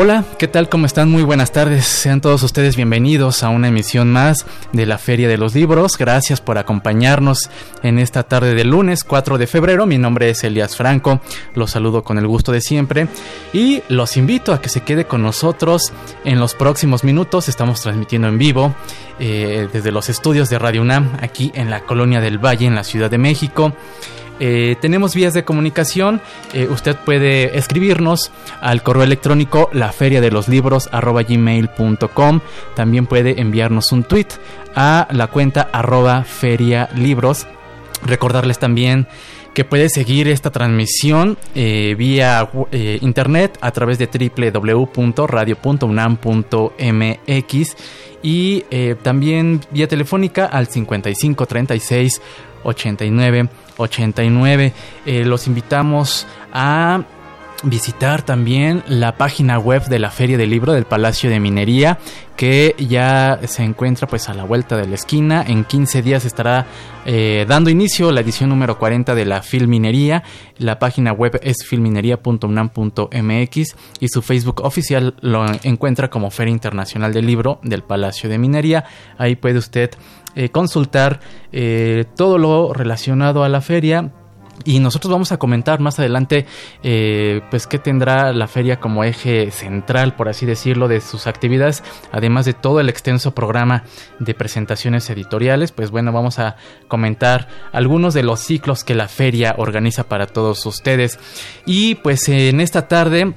Hola, ¿qué tal? ¿Cómo están? Muy buenas tardes. Sean todos ustedes bienvenidos a una emisión más de la Feria de los Libros. Gracias por acompañarnos en esta tarde de lunes 4 de febrero. Mi nombre es Elias Franco. Los saludo con el gusto de siempre y los invito a que se quede con nosotros en los próximos minutos. Estamos transmitiendo en vivo eh, desde los estudios de Radio UNAM aquí en la Colonia del Valle en la Ciudad de México. Eh, tenemos vías de comunicación. Eh, usted puede escribirnos al correo electrónico laferiadeloslibros.com. También puede enviarnos un tweet a la cuenta arroba ferialibros. Recordarles también que puede seguir esta transmisión eh, vía internet a través de www.radio.unam.mx y también vía telefónica al 55 36 89 89. Eh, los invitamos a visitar también la página web de la Feria del Libro del Palacio de Minería que ya se encuentra pues a la vuelta de la esquina. En 15 días estará eh, dando inicio la edición número 40 de la Filminería. La página web es filminería.unam.mx y su Facebook oficial lo encuentra como Feria Internacional del Libro del Palacio de Minería. Ahí puede usted eh, consultar eh, todo lo relacionado a la feria, y nosotros vamos a comentar más adelante, eh, pues, qué tendrá la feria como eje central, por así decirlo, de sus actividades, además de todo el extenso programa de presentaciones editoriales. Pues bueno, vamos a comentar algunos de los ciclos que la feria organiza para todos ustedes. Y pues en esta tarde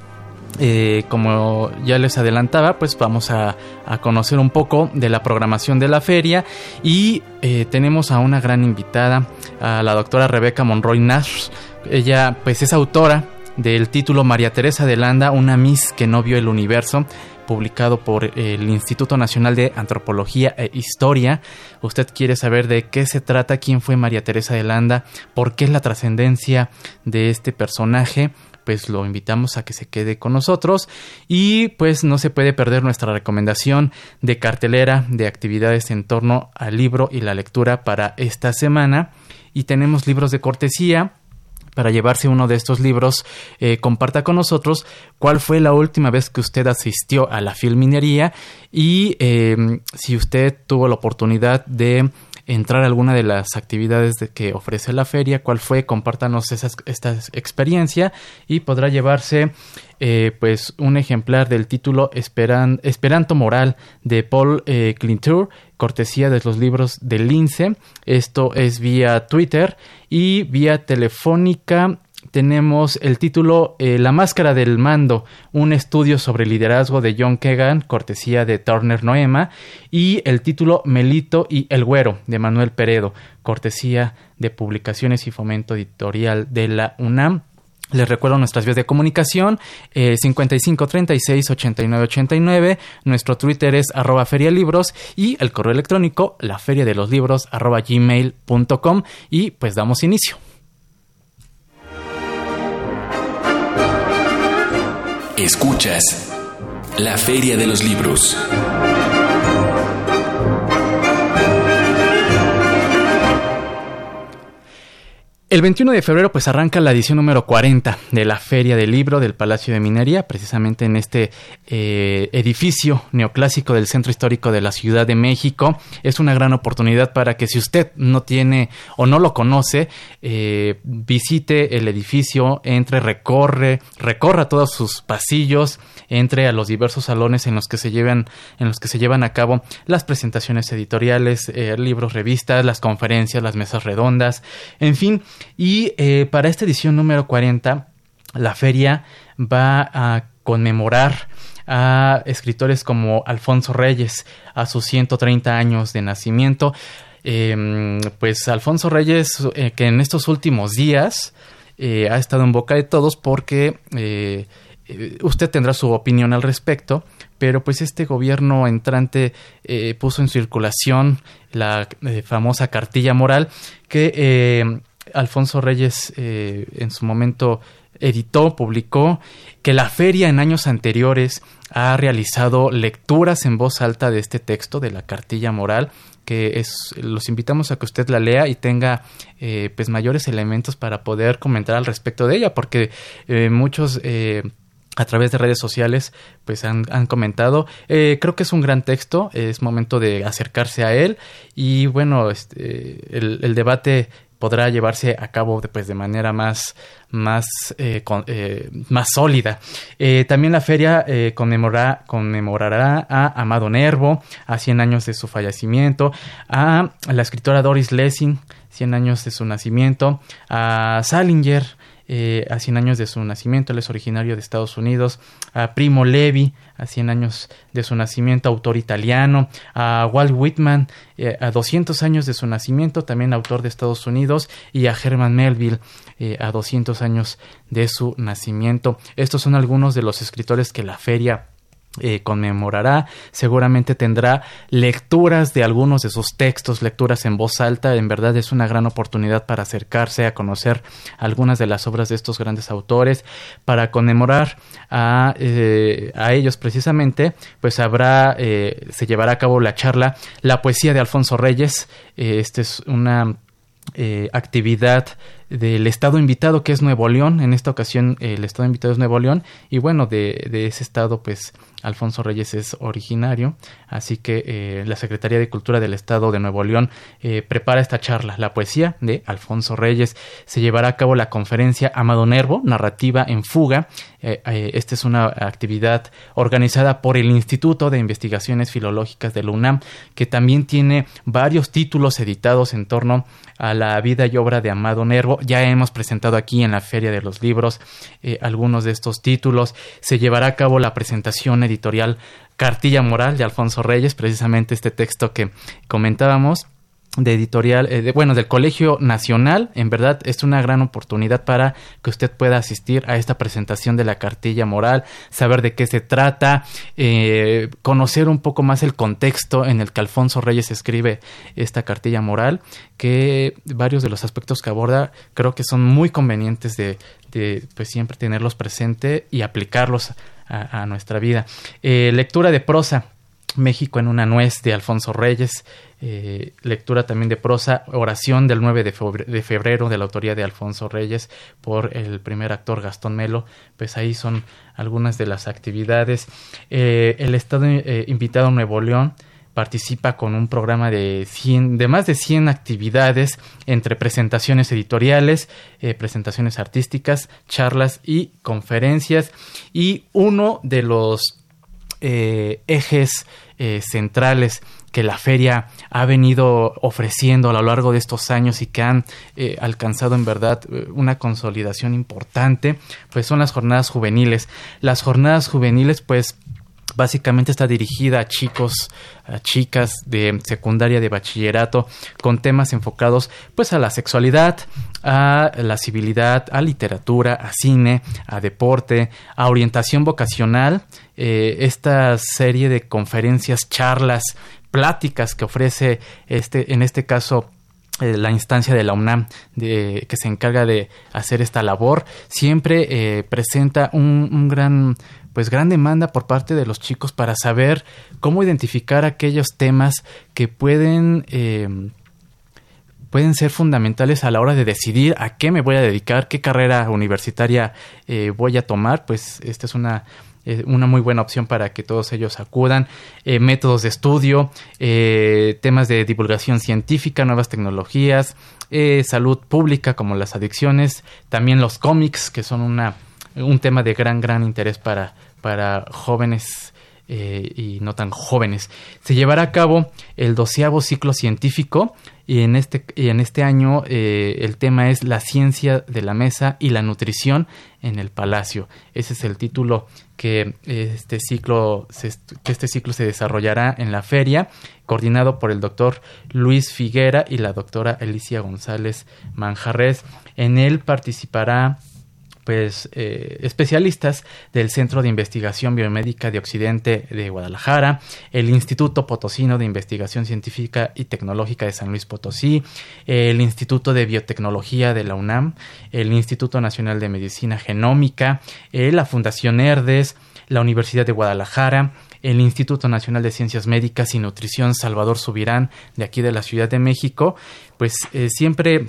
eh, como ya les adelantaba, pues vamos a, conocer un poco de la programación de la feria y eh, tenemos a una gran invitada, a la doctora Rebeca Monroy Nash. Ella pues es autora del título María Teresa de Landa, una Miss que no vio el universo, publicado por el Instituto Nacional de Antropología e Historia. Usted quiere saber de qué se trata, quién fue María Teresa de Landa, por qué es la trascendencia de este personaje pues lo invitamos a que se quede con nosotros. Y pues no se puede perder nuestra recomendación de cartelera de actividades en torno al libro y la lectura para esta semana. Y tenemos libros de cortesía. Para llevarse uno de estos libros, eh, comparta con nosotros cuál fue la última vez que usted asistió a la filminería. Y eh, si usted tuvo la oportunidad de entrar a alguna de las actividades de que ofrece la feria, cuál fue, compártanos esa, esta experiencia y podrá llevarse eh, pues un ejemplar del título Esperanto Moral de Paul eh, Clintour, cortesía de los libros de Lince. Esto es vía Twitter y vía telefónica tenemos el título eh, La Máscara del Mando, un estudio sobre liderazgo de John Kegan, cortesía de Turner Noema, y el título Melito y el Güero, de Manuel Peredo, cortesía de Publicaciones y Fomento Editorial de la UNAM. Les recuerdo nuestras vías de comunicación, eh, 55 36 89 89, nuestro Twitter es arroba ferialibros y el correo electrónico la feria de los libros arroba gmail.com y pues damos inicio. Escuchas la Feria de los Libros. El 21 de febrero pues arranca la edición número 40 de la Feria del Libro del Palacio de Minería, precisamente en este eh, edificio neoclásico del Centro Histórico de la Ciudad de México. Es una gran oportunidad para que si usted no tiene o no lo conoce, eh, visite el edificio, entre, recorre, recorra todos sus pasillos, entre a los diversos salones en los que se llevan, en los que se llevan a cabo las presentaciones editoriales, eh, libros, revistas, las conferencias, las mesas redondas, en fin y eh, para esta edición número 40, la feria va a conmemorar a escritores como Alfonso Reyes a sus 130 años de nacimiento. Em, pues Alfonso Reyes, eh, que en estos últimos días ha estado en boca de todos porque usted tendrá su opinión al respecto, pero pues este gobierno entrante puso en circulación la famosa cartilla moral que Alfonso Reyes en su momento editó, publicó, que la feria en años anteriores ha realizado lecturas en voz alta de este texto, de la cartilla moral, que es, los invitamos a que usted la lea y tenga eh, pues mayores elementos para poder comentar al respecto de ella, porque eh, muchos eh, a través de redes sociales pues han, comentado creo que es un gran texto es momento de acercarse a él y bueno este, el, debate podrá llevarse a cabo pues, de manera más, más, eh, eh, más sólida. Eh, también la feria conmemorará, conmemorará a Amado Nervo, a 100 años de su fallecimiento, a la escritora Doris Lessing, 100 años de su nacimiento, a Salinger, eh, a 100 años de su nacimiento, él es originario de Estados Unidos, a Primo Levi, a 100 años de su nacimiento, autor italiano, a Walt Whitman, eh, a 200 años de su nacimiento, también autor de Estados Unidos, y a Herman Melville, eh, a 200 años de su nacimiento. Estos son algunos de los escritores que la feria eh, conmemorará, seguramente tendrá lecturas de algunos de sus textos, lecturas en voz alta, en verdad es una gran oportunidad para acercarse a conocer algunas de las obras de estos grandes autores, para conmemorar a, eh, a ellos precisamente, pues habrá, eh, se llevará a cabo la charla La poesía de Alfonso Reyes, esta es una actividad del estado invitado que es Nuevo León. En esta ocasión el estado invitado es Nuevo León y bueno, de, de ese estado pues Alfonso Reyes es originario, así que eh, la Secretaría de Cultura del Estado de Nuevo León eh, prepara esta charla, la poesía de Alfonso Reyes. Se llevará a cabo la conferencia Amado Nervo, narrativa en fuga. Eh, esta es una actividad organizada por el Instituto de Investigaciones Filológicas de la UNAM, que también tiene varios títulos editados en torno a la vida y obra de Amado Nervo. Ya hemos presentado aquí en la Feria de los Libros algunos de estos títulos. Se llevará a cabo la presentación editorial Cartilla Moral de Alfonso Reyes, precisamente este texto que comentábamos de editorial, eh, bueno, del Colegio Nacional. En verdad es una gran oportunidad para que usted pueda asistir a esta presentación de la cartilla moral, saber de qué se trata, eh, conocer un poco más el contexto en el que Alfonso Reyes escribe esta cartilla moral, que varios de los aspectos que aborda creo que son muy convenientes de, de pues siempre tenerlos presente y aplicarlos a, nuestra vida. Eh, lectura de prosa. México en una nuez de Alfonso Reyes, eh, lectura también de prosa, oración del 9 de febrero, de la autoría de Alfonso Reyes por el primer actor Gastón Melo, pues ahí son algunas de las actividades. Eh, el Estado invitado a Nuevo León, participa con un programa de, de más de 100 actividades entre presentaciones editoriales, eh, presentaciones artísticas, charlas y conferencias. Y uno de los eh, ejes eh, centrales que la feria ha venido ofreciendo a lo largo de estos años y que han alcanzado en verdad una consolidación importante, pues son las jornadas juveniles. Las jornadas juveniles pues Básicamente está dirigida a chicos, a chicas de secundaria, de bachillerato, con temas enfocados pues a la sexualidad, a la civilidad, a literatura, a cine, a deporte, a orientación vocacional. Eh, esta serie de conferencias, charlas, pláticas que ofrece este, en este caso eh, la instancia de la UNAM de, que se encarga de hacer esta labor siempre eh, presenta un, un gran pues gran demanda por parte de los chicos para saber cómo identificar aquellos temas que pueden eh, pueden ser fundamentales a la hora de decidir a qué me voy a dedicar, qué carrera universitaria eh, voy a tomar, pues esta es una eh, una muy buena opción para que todos ellos acudan. métodos de estudio, temas de divulgación científica, nuevas tecnologías, salud pública como las adicciones, también los cómics, que son una un tema de gran, gran interés para, para jóvenes eh, y no tan jóvenes. Se llevará a cabo el doceavo ciclo científico y en este, y en este año eh, el tema es la ciencia de la mesa y la nutrición en el palacio. Ese es el título que este ciclo se, que este ciclo se desarrollará en la feria, coordinado por el doctor Luis Figuera y la doctora Alicia González Manjarres. En él participará pues eh, especialistas del Centro de Investigación Biomédica de Occidente de Guadalajara, el Instituto Potosino de Investigación Científica y Tecnológica de San Luis Potosí, el Instituto de Biotecnología de la UNAM, el Instituto Nacional de Medicina Genómica, eh, la Fundación Herdes, la Universidad de Guadalajara, el Instituto Nacional de Ciencias Médicas y Nutrición Salvador Subirán de aquí de la Ciudad de México, pues eh, siempre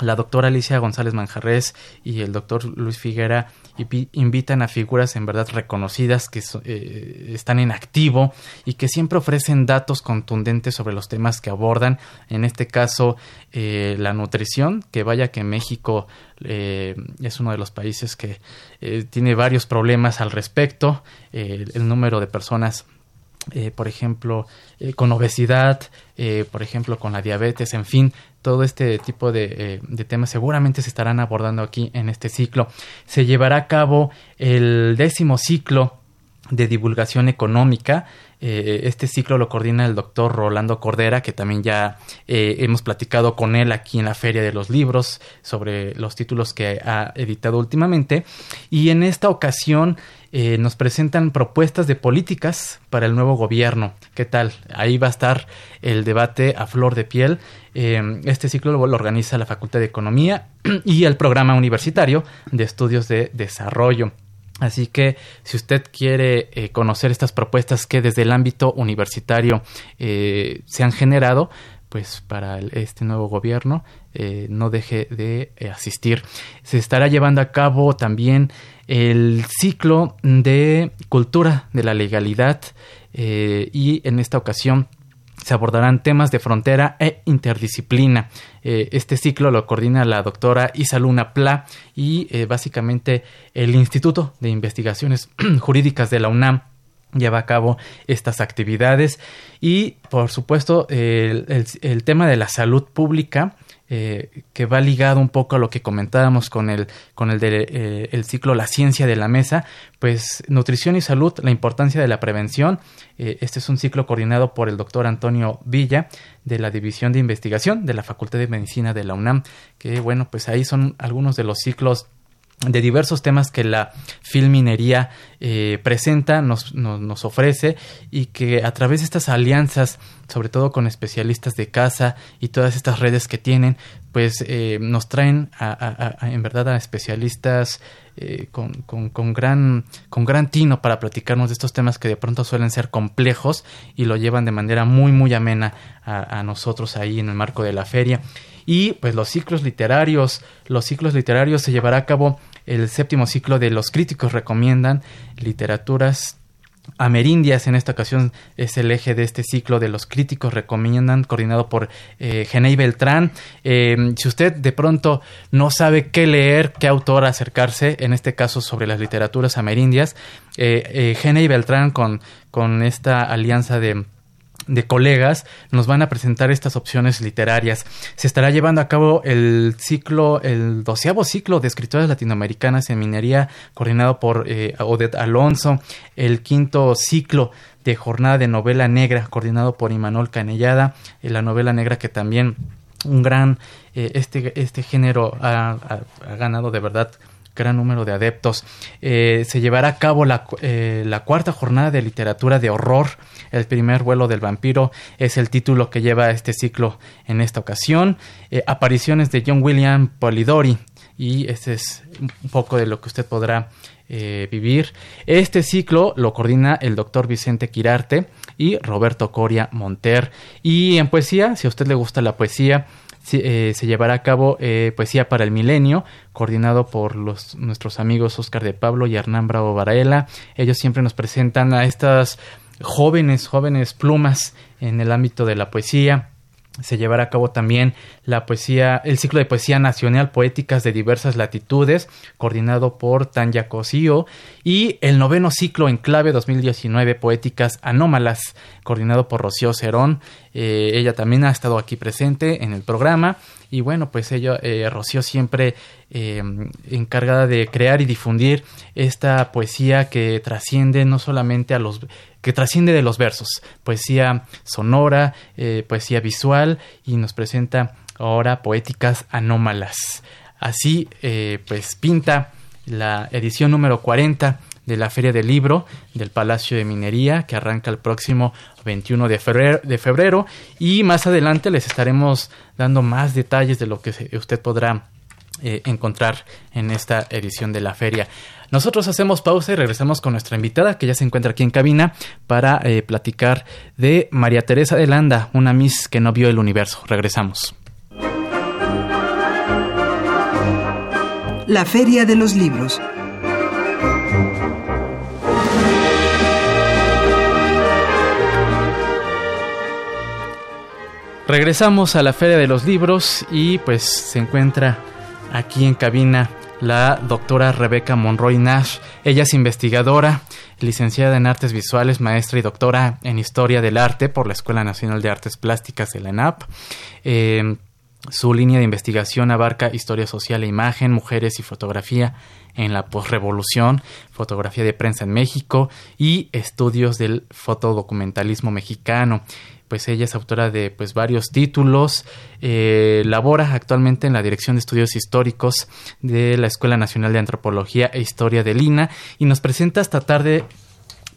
la doctora Alicia González Manjarres y el doctor Luis Figuera invitan a figuras en verdad reconocidas que eh, están en activo y que siempre ofrecen datos contundentes sobre los temas que abordan. En este caso, eh, la nutrición, que vaya que México eh, es uno de los países que tiene varios problemas al respecto. el número de personas por ejemplo, con obesidad, por ejemplo, con la diabetes, en fin, todo este tipo de, de, temas seguramente se estarán abordando aquí en este ciclo. Se llevará a cabo el décimo ciclo de divulgación económica. Este ciclo lo coordina el doctor Rolando Cordera, que también ya hemos platicado con él aquí en la Feria de los Libros sobre los títulos que ha editado últimamente. Y en esta ocasión eh, nos presentan propuestas de políticas para el nuevo gobierno. ¿Qué tal? Ahí va a estar el debate a flor de piel. Eh, este ciclo lo, organiza la Facultad de Economía y el Programa Universitario de Estudios de Desarrollo. Así que si usted quiere eh, conocer estas propuestas que desde el ámbito universitario se han generado, pues para este nuevo gobierno no deje de asistir. Se estará llevando a cabo también el ciclo de cultura de la legalidad eh, y en esta ocasión se abordarán temas de frontera e interdisciplina. Eh, este ciclo lo coordina la doctora Isaluna Pla y eh, básicamente el Instituto de Investigaciones Jurídicas de la UNAM lleva a cabo estas actividades y por supuesto el tema de la salud pública eh, que va ligado un poco a lo que comentábamos con el, con eh, el ciclo La ciencia de la mesa, pues nutrición y salud, la importancia de la prevención. Eh, este es un ciclo coordinado por el doctor Antonio Villa de la División de Investigación de la Facultad de Medicina de la UNAM, que bueno, pues ahí son algunos de los ciclos de diversos temas que la filminería eh, presenta, nos, nos, ofrece y que a través de estas alianzas, sobre todo con especialistas de casa y todas estas redes que tienen, pues eh, nos traen a, en verdad a especialistas eh, con, con, gran, con gran tino para platicarnos de estos temas que de pronto suelen ser complejos y lo llevan de manera muy muy amena a, a nosotros ahí en el marco de la feria. Y pues los ciclos literarios, los ciclos literarios se llevará a cabo el séptimo ciclo de los críticos recomiendan literaturas Amerindias en esta ocasión es el eje de este ciclo de los críticos recomiendan, coordinado por eh, Genei Beltrán. Eh, si usted de pronto no sabe qué leer, qué autor acercarse, en este caso sobre las literaturas amerindias, eh, eh Beltrán con, con esta alianza de de colegas nos van a presentar estas opciones literarias. Se estará llevando a cabo el ciclo, el doceavo ciclo de escritoras latinoamericanas en minería, coordinado por eh, Odette Alonso, el quinto ciclo de jornada de novela negra, coordinado por Imanol Canellada, eh, la novela negra que también un gran, eh, este, este género ha ganado de verdad gran número de adeptos. Eh, se llevará a cabo la, eh, la, cuarta jornada de literatura de horror. El primer vuelo del vampiro es el título que lleva este ciclo en esta ocasión. Eh, apariciones de John William Polidori. Y este es un poco de lo que usted podrá vivir. Este ciclo lo coordina el doctor Vicente Quirarte y Roberto Coria Monter. Y en poesía, si a usted le gusta la poesía, eh, se llevará a cabo eh, Poesía para el Milenio, coordinado por los, nuestros amigos Oscar de Pablo y Hernán Bravo Varaela. Ellos siempre nos presentan a estas jóvenes, jóvenes plumas en el ámbito de la poesía se llevará a cabo también la poesía, el ciclo de poesía nacional poéticas de diversas latitudes, coordinado por Tanya Cosío, y el noveno ciclo en clave 2019 poéticas anómalas, coordinado por Rocío Cerón. Eh, ella también ha estado aquí presente en el programa y bueno, pues ella, eh, Rocío siempre eh, encargada de crear y difundir esta poesía que trasciende no solamente a los que trasciende de los versos, poesía sonora, poesía visual y nos presenta ahora poéticas anómalas. Así pues pinta la edición número 40 de la Feria del Libro del Palacio de Minería que arranca el próximo 21 de febrero, de febrero y más adelante les estaremos dando más detalles de lo que usted podrá eh, encontrar en esta edición de la feria. Nosotros hacemos pausa y regresamos con nuestra invitada que ya se encuentra aquí en cabina para eh, platicar de María Teresa de Landa, una Miss que no vio el universo. Regresamos. La Feria de los Libros. Regresamos a la Feria de los Libros y pues se encuentra aquí en cabina la doctora Rebeca Monroy Nash. Ella es investigadora, licenciada en Artes Visuales, maestra y doctora en Historia del Arte por la Escuela Nacional de Artes Plásticas de la ENAP. Eh, su línea de investigación abarca historia social e imagen, mujeres y fotografía en la posrevolución, fotografía de prensa en México y estudios del fotodocumentalismo mexicano pues ella es autora de pues varios títulos, eh, labora actualmente en la Dirección de Estudios Históricos de la Escuela Nacional de Antropología e Historia de Lina y nos presenta esta tarde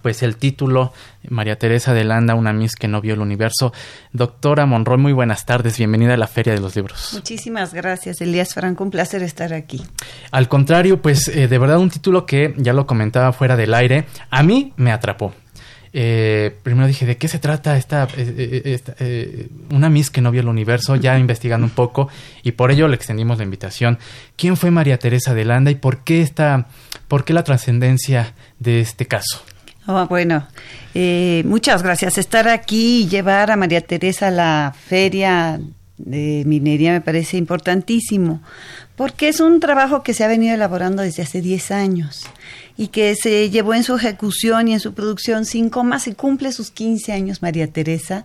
pues el título María Teresa de Landa, una Miss que no vio el universo. Doctora Monroy, muy buenas tardes, bienvenida a la Feria de los Libros. Muchísimas gracias, Elías Franco, un placer estar aquí. Al contrario, pues eh, de verdad un título que ya lo comentaba fuera del aire, a mí me atrapó. Eh, primero dije, ¿de qué se trata esta, eh, eh, una Miss que no vio el universo? Ya investigando un poco y por ello le extendimos la invitación. ¿Quién fue María Teresa de Landa y por qué esta, por qué la trascendencia de este caso? Oh, bueno, muchas gracias. Estar aquí y llevar a María Teresa a la feria de minería me parece importantísimo, porque es un trabajo que se ha venido elaborando desde hace 10 años y que se llevó en su ejecución y en su producción sin comas y cumple sus 15 años María Teresa.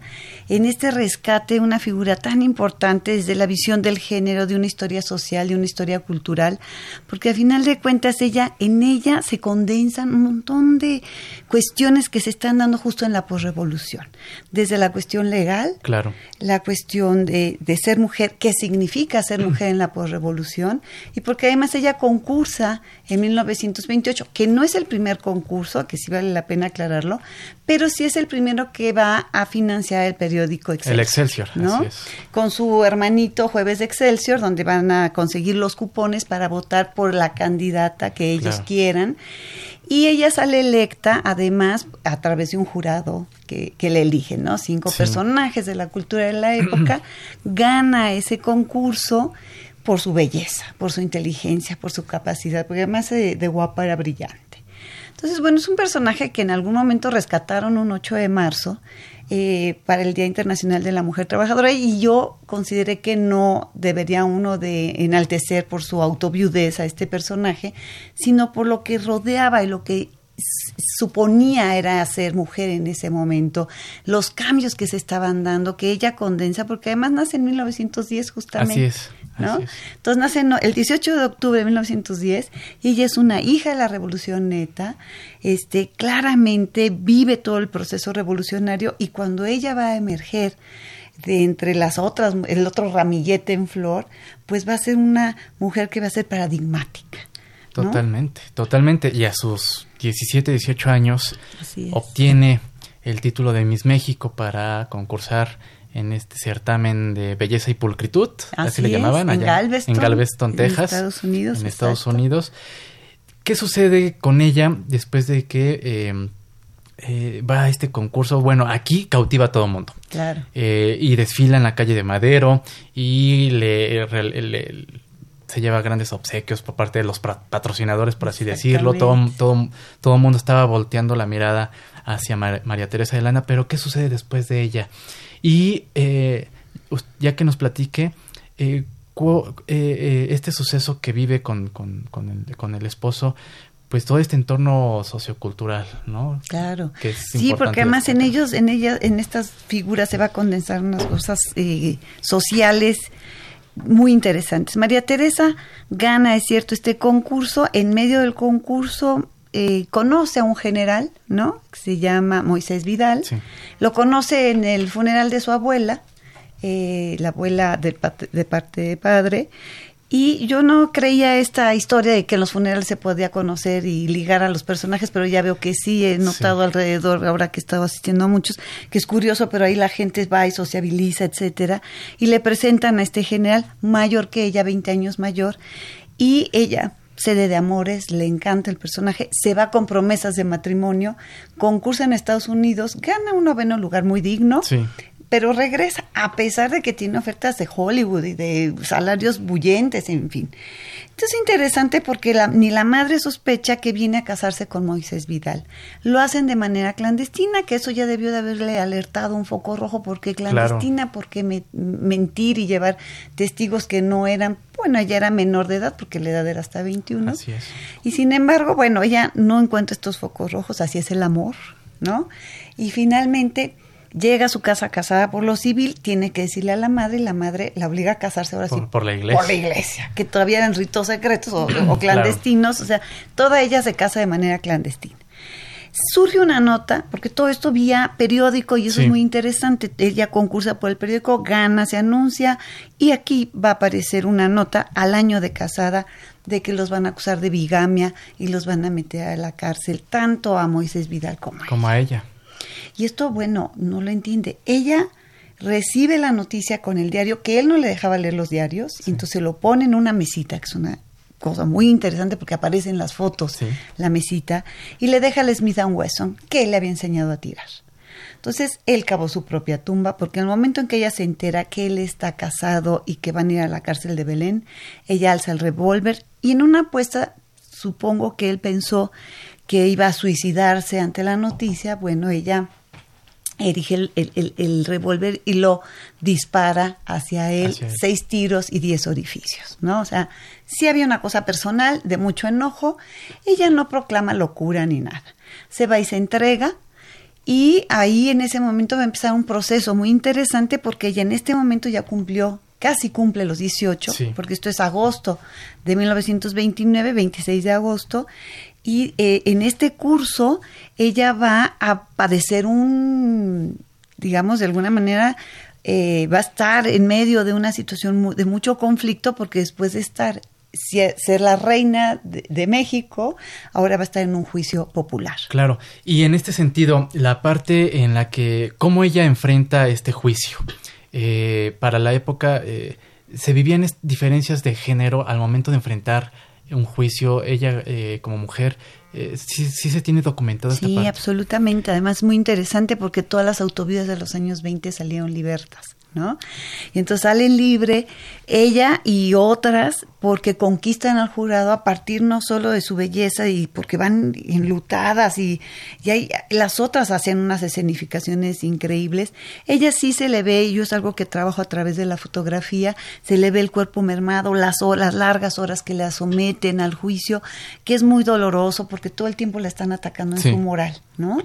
En este rescate una figura tan importante desde la visión del género de una historia social de una historia cultural porque a final de cuentas ella en ella se condensan un montón de cuestiones que se están dando justo en la posrevolución. Desde la cuestión legal claro. la cuestión de, de ser mujer qué significa ser mujer en la posrevolución y porque además ella concursa en 1928 que no es el primer concurso, que sí vale la pena aclararlo, pero sí es el primero que va a financiar el periódico Excelsior. El Excelsior, ¿no? Con su hermanito Jueves de Excelsior, donde van a conseguir los cupones para votar por la candidata que ellos quieran. Y ella sale electa, además, a través de un jurado que, que le eligen, ¿no? Cinco personajes de la cultura de la época. gana ese concurso por su belleza, por su inteligencia, por su capacidad, porque además de, guapa era brillante. Entonces, bueno, es un personaje que en algún momento rescataron un 8 de marzo eh, para el Día Internacional de la Mujer Trabajadora y yo consideré que no debería uno de enaltecer por su autoviudez a este personaje, sino por lo que rodeaba y lo que suponía era ser mujer en ese momento, los cambios que se estaban dando, que ella condensa, porque además nace en 1910 justamente. Así es. ¿No? Entonces nace el 18 de octubre de 1910 y ella es una hija de la Revolución Neta, este, claramente vive todo el proceso revolucionario y cuando ella va a emerger de entre las otras, el otro ramillete en flor, pues va a ser una mujer que va a ser paradigmática. Totalmente, totalmente. Y a sus 17, 18 años obtiene el título de Miss México para concursar en este certamen de belleza y pulcritud, así, le llamaban allá en Galveston, Texas, en Estados Unidos. En Estados Unidos. ¿Qué sucede con ella después de que eh, eh, va a este concurso? Bueno, aquí cautiva a todo el mundo. Claro. Eh, y desfila en la calle de Madero y le, se lleva grandes obsequios por parte de los patrocinadores, por así decirlo. Todo, todo, todo el mundo estaba volteando la mirada hacia María Teresa de Lana, pero ¿qué sucede después de ella? Y eh, ya que nos platique eh, eh, este suceso que vive con, con, el, con el esposo, pues todo este entorno sociocultural, ¿no? Claro. sí, porque además en ellos, en ellas, en estas figuras se va a condensar unas cosas sociales muy interesantes. María Teresa gana, es cierto, este concurso. En medio del concurso eh, conoce a un general, ¿no? Que se llama Moisés Vidal. Lo conoce en el funeral de su abuela, eh, la abuela de, parte de padre, Y yo no creía esta historia de que en los funerales se podía conocer y ligar a los personajes, pero ya veo que sí, he notado alrededor, ahora que he estado asistiendo a muchos, que es curioso, pero ahí la gente va y sociabiliza, etcétera, y le presentan a este general mayor que ella, 20 años mayor, y ella sede de amores, le encanta el personaje, se va con promesas de matrimonio, concursa en Estados Unidos, gana un noveno lugar muy digno, sí pero regresa a pesar de que tiene ofertas de Hollywood y de salarios bullentes, en fin. Esto es interesante porque ni la madre sospecha que viene a casarse con Moisés Vidal. Lo hacen de manera clandestina, que eso ya debió de haberle alertado un foco rojo, porque clandestina, porque mentir y llevar testigos que no eran, bueno, ella era menor de edad porque la edad era hasta 21. Así es. Y sin embargo, bueno, ella no encuentra estos focos rojos, así es el amor, ¿no? Y finalmente llega a su casa casada por lo civil, tiene que decirle a la madre y la madre la obliga a casarse ahora por, sí. Por la iglesia. Por la iglesia, que todavía eran ritos secretos o, clandestinos, o sea, toda ella se casa de manera clandestina. Surge una nota, porque todo esto vía periódico y eso es muy interesante. Ella concursa por el periódico, gana, se anuncia y aquí va a aparecer una nota al año de casada de que los van a acusar de bigamia y los van a meter a la cárcel, tanto a Moisés Vidal como a como A ella. Y esto, bueno, no lo entiende. Ella recibe la noticia con el diario, que él no le dejaba leer los diarios, y entonces lo pone en una mesita, que es una cosa muy interesante porque aparece en las fotos la mesita, y le deja al Smith Wesson, que él le había enseñado a tirar. Entonces él cavó su propia tumba porque en el momento en que ella se entera que él está casado y que van a ir a la cárcel de Belén, ella alza el revólver y en una apuesta supongo que él pensó que iba a suicidarse ante la noticia, bueno, ella erige el, revólver y lo dispara hacia él, seis tiros y diez orificios, ¿no? O sea, sí había una cosa personal de mucho enojo, ella no proclama locura ni nada, se va y se entrega, y ahí en ese momento va a empezar un proceso muy interesante porque ella en este momento ya cumplió, casi cumple los 18, porque esto es agosto de 1929, 26 de agosto, y eh, en este curso ella va a padecer un, digamos, de alguna manera, eh, va a estar en medio de una situación de mucho conflicto porque después de estar ser la reina de, México, ahora va a estar en un juicio popular. Claro, y en este sentido, la parte en la que, cómo ella enfrenta este juicio, eh, para la época se vivían diferencias de género al momento de enfrentar un juicio, ella eh, como mujer, eh, sí, sí, se tiene documentado. Sí, absolutamente. Además, muy interesante porque todas las autovidas de los años 20 salieron libertas. ¿no? Y entonces salen libre ella y otras porque conquistan al jurado a partir no solo de su belleza y porque van enlutadas y, y hay, las otras hacen unas escenificaciones increíbles. Ella sí se le ve, y yo es algo que trabajo a través de la fotografía, se le ve el cuerpo mermado, las horas, largas horas que la someten al juicio, que es muy doloroso porque todo el tiempo la están atacando en su moral, ¿no?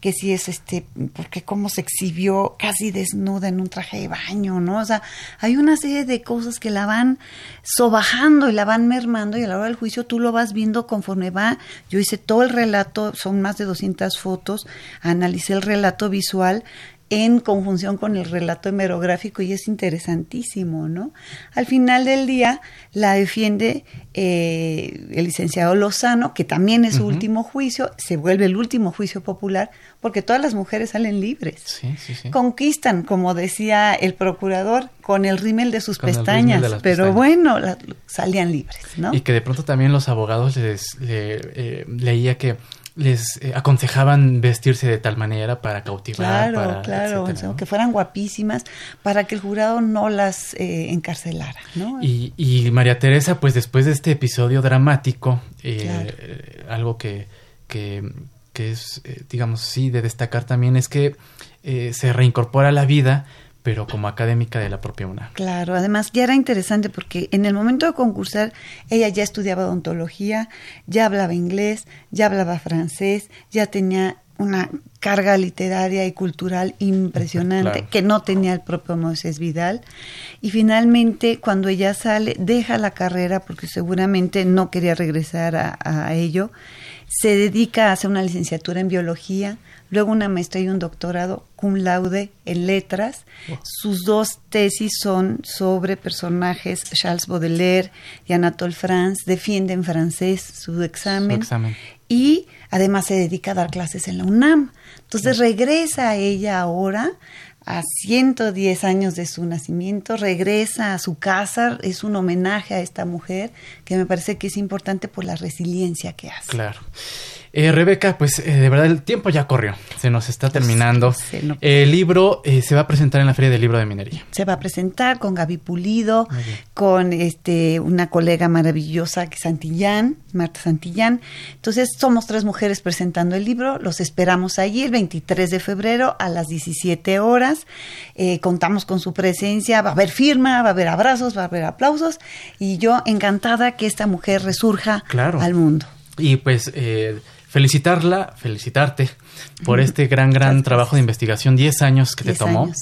Que si es este, porque cómo se exhibió casi desnuda en un traje de baño, ¿no? O sea, hay una serie de cosas que la van sobajando y la van mermando y a la hora del juicio tú lo vas viendo conforme va. Yo hice todo el relato, son más de 200 fotos, analicé el relato visual en conjunción con el relato hemerográfico y es interesantísimo, ¿no? Al final del día la defiende eh, el licenciado Lozano, que también es su último juicio, se vuelve el último juicio popular, porque todas las mujeres salen libres. Conquistan, como decía el procurador, con el rímel de sus pestañas, pero bueno, salían libres, ¿no? Y que de pronto también los abogados les eh, leía que les eh, aconsejaban vestirse de tal manera para cautivar. Claro, claro, que fueran guapísimas para que el jurado no las eh, encarcelara. ¿no? Y, y, María Teresa, pues después de este episodio dramático, eh, algo que, que, que es, digamos, sí, de destacar también es que se reincorpora a la vida pero como académica de la propia UNA. Claro, además ya era interesante porque en el momento de concursar ella ya estudiaba odontología, ya hablaba inglés, ya hablaba francés, ya tenía una carga literaria y cultural impresionante que no tenía el propio Moisés Vidal. Y finalmente, cuando ella sale, deja la carrera porque seguramente no quería regresar a, a ello, se dedica a hacer una licenciatura en biología, luego una maestría y un doctorado cum laude en letras. Sus dos tesis son sobre personajes Charles Baudelaire y Anatole France, defiende en francés su examen, y además se dedica a dar clases en la UNAM. Entonces regresa a ella ahora a 110 años de su nacimiento, regresa a su casa, es un homenaje a esta mujer que me parece que es importante por la resiliencia que hace. Claro. Eh, Rebeca, pues eh, de verdad el tiempo ya corrió, se nos está terminando. el libro eh, se va a presentar en la Feria del Libro de Minería. Se va a presentar con Gaby Pulido, con este una colega maravillosa que Santillán, Marta Santillán. Entonces somos tres mujeres presentando el libro, los esperamos allí el 23 de febrero a las 17 horas. contamos con su presencia, va a haber firma, va a haber abrazos, va a haber aplausos y yo encantada que esta mujer resurja al mundo. Y pues felicitarla, felicitarte por este gran, gran trabajo de investigación, 10 años que te tomó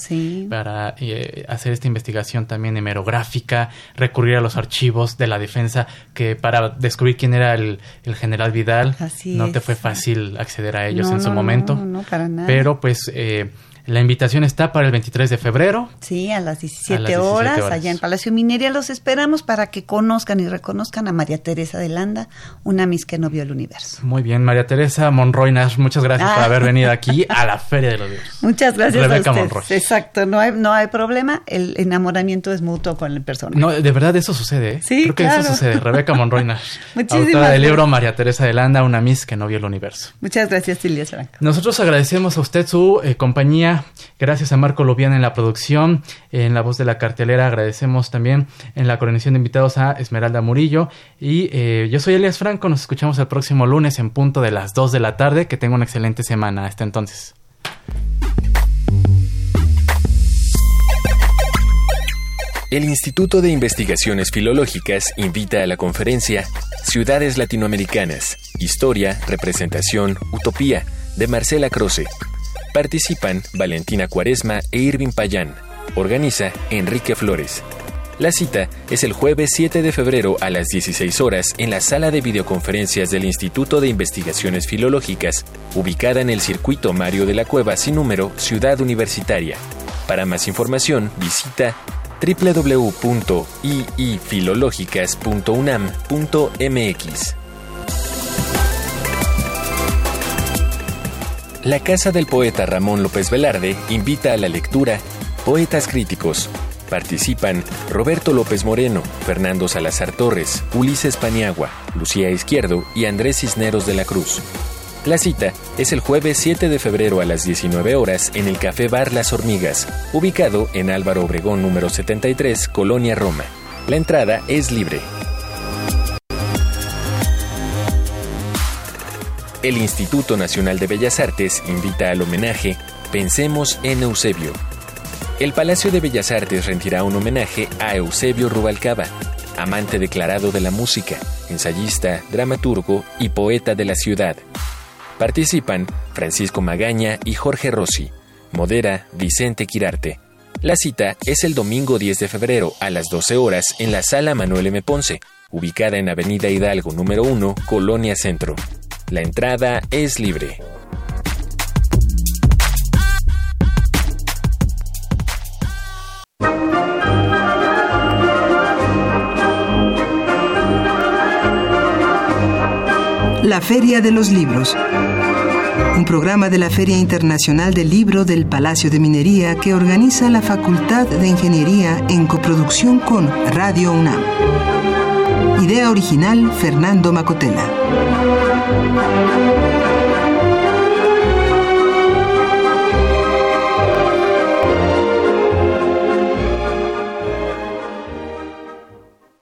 para eh, hacer esta investigación también hemerográfica, recurrir a los archivos de la defensa, que para descubrir quién era el, general Vidal, no te fue fácil acceder a ellos en su momento. No, para nada. Pero pues... Eh, la invitación está para el 23 de febrero. Sí, a las 17, horas, allá en Palacio Minería. Los esperamos para que conozcan y reconozcan a María Teresa de Landa, una Miss que no vio el universo. Muy bien, María Teresa Monroy Nash, muchas gracias por ah. haber venido aquí a la Feria de los Libros. Muchas gracias Rebeca a Monroy. Exacto, no hay, no hay problema, el enamoramiento es mutuo con el personaje. No, de verdad eso sucede. ¿eh? Sí, Creo que eso sucede. Rebeca Monroy Nash, autora del libro María Teresa de Landa, una Miss que no vio el universo. Muchas gracias, Silvia Nosotros agradecemos a usted su eh, compañía. Gracias a Marco Lubián en la producción, en la voz de la cartelera. Agradecemos también en la coordinación de invitados a Esmeralda Murillo. Y eh, yo soy Elias Franco. Nos escuchamos el próximo lunes en punto de las 2 de la tarde. Que tenga una excelente semana. Hasta entonces. El Instituto de Investigaciones Filológicas invita a la conferencia Ciudades Latinoamericanas, Historia, Representación, Utopía, de Marcela Croce, Participan Valentina Cuaresma e Irving Payán. Organiza Enrique Flores. La cita es el jueves 7 de febrero a las 16 horas en la sala de videoconferencias del Instituto de Investigaciones Filológicas, ubicada en el circuito Mario de la Cueva sin número, Ciudad Universitaria. Para más información, visita www.iifilológicas.unam.mx. La Casa del Poeta Ramón López Velarde invita a la lectura Poetas Críticos. Participan Roberto López Moreno, Fernando Salazar Torres, Ulises Paniagua, Lucía Izquierdo y Andrés Cisneros de la Cruz. La cita es el jueves 7 de febrero a las 19 horas en el Café Bar Las Hormigas, ubicado en Álvaro Obregón número 73, Colonia Roma. La entrada es libre. El Instituto Nacional de Bellas Artes invita al homenaje Pensemos en Eusebio. El Palacio de Bellas Artes rendirá un homenaje a Eusebio Rubalcaba, amante declarado de la música, ensayista, dramaturgo y poeta de la ciudad. Participan Francisco Magaña y Jorge Rossi. Modera Vicente Quirarte. La cita es el domingo 10 de febrero a las 12 horas en la Sala Manuel M. Ponce, ubicada en Avenida Hidalgo número 1, Colonia Centro. La entrada es libre. La Feria de los Libros. Un programa de la Feria Internacional del Libro del Palacio de Minería que organiza la Facultad de Ingeniería en coproducción con Radio UNAM. Idea original Fernando Macotela. Música